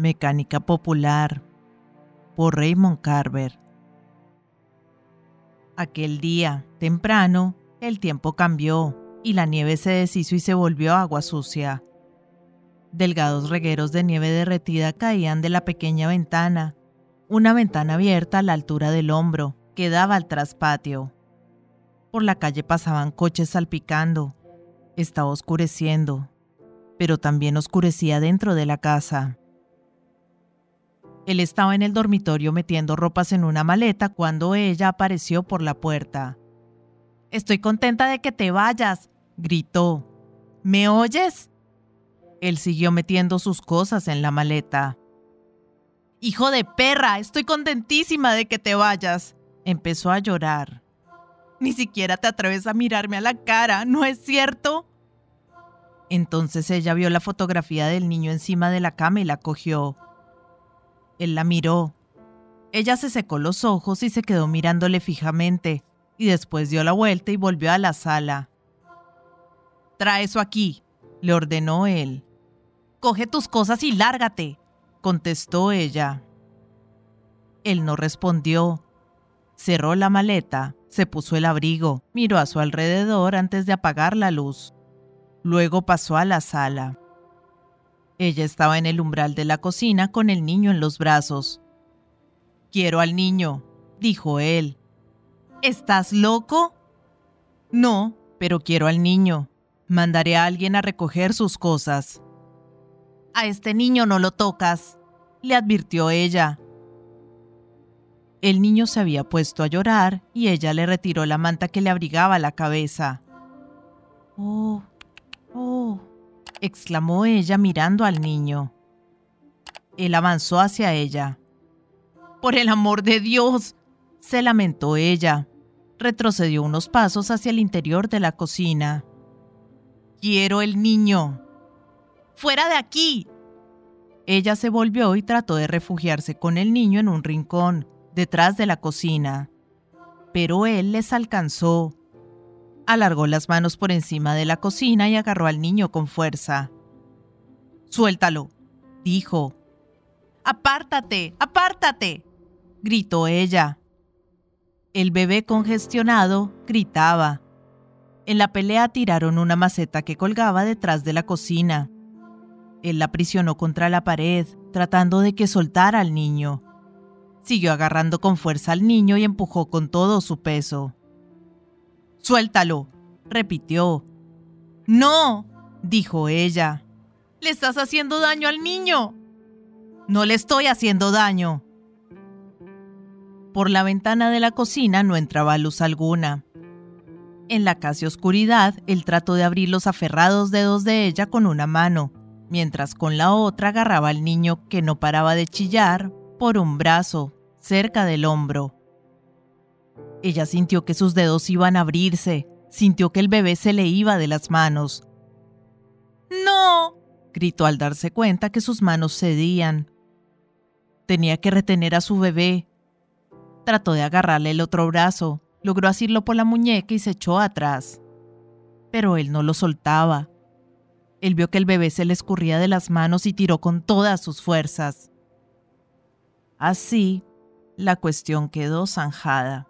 Mecánica Popular por Raymond Carver. Aquel día, temprano, el tiempo cambió y la nieve se deshizo y se volvió agua sucia. Delgados regueros de nieve derretida caían de la pequeña ventana, una ventana abierta a la altura del hombro que daba al traspatio. Por la calle pasaban coches salpicando. Estaba oscureciendo, pero también oscurecía dentro de la casa. Él estaba en el dormitorio metiendo ropas en una maleta cuando ella apareció por la puerta. Estoy contenta de que te vayas, gritó. ¿Me oyes? Él siguió metiendo sus cosas en la maleta. Hijo de perra, estoy contentísima de que te vayas. Empezó a llorar. Ni siquiera te atreves a mirarme a la cara, ¿no es cierto? Entonces ella vio la fotografía del niño encima de la cama y la cogió. Él la miró. Ella se secó los ojos y se quedó mirándole fijamente, y después dio la vuelta y volvió a la sala. Trae eso aquí, le ordenó él. Coge tus cosas y lárgate, contestó ella. Él no respondió. Cerró la maleta, se puso el abrigo, miró a su alrededor antes de apagar la luz. Luego pasó a la sala. Ella estaba en el umbral de la cocina con el niño en los brazos. Quiero al niño, dijo él. ¿Estás loco? No, pero quiero al niño. Mandaré a alguien a recoger sus cosas. A este niño no lo tocas, le advirtió ella. El niño se había puesto a llorar y ella le retiró la manta que le abrigaba la cabeza. Oh, oh, exclamó ella mirando al niño. Él avanzó hacia ella. Por el amor de Dios, se lamentó ella. Retrocedió unos pasos hacia el interior de la cocina. Quiero el niño. Fuera de aquí. Ella se volvió y trató de refugiarse con el niño en un rincón, detrás de la cocina. Pero él les alcanzó alargó las manos por encima de la cocina y agarró al niño con fuerza. Suéltalo, dijo. Apártate, apártate, gritó ella. El bebé congestionado gritaba. En la pelea tiraron una maceta que colgaba detrás de la cocina. Él la aprisionó contra la pared, tratando de que soltara al niño. Siguió agarrando con fuerza al niño y empujó con todo su peso. Suéltalo, repitió. No, dijo ella. Le estás haciendo daño al niño. No le estoy haciendo daño. Por la ventana de la cocina no entraba luz alguna. En la casi oscuridad, él trató de abrir los aferrados dedos de ella con una mano, mientras con la otra agarraba al niño que no paraba de chillar por un brazo, cerca del hombro. Ella sintió que sus dedos iban a abrirse, sintió que el bebé se le iba de las manos. ¡No! gritó al darse cuenta que sus manos cedían. Tenía que retener a su bebé. Trató de agarrarle el otro brazo, logró asirlo por la muñeca y se echó atrás. Pero él no lo soltaba. Él vio que el bebé se le escurría de las manos y tiró con todas sus fuerzas. Así, la cuestión quedó zanjada.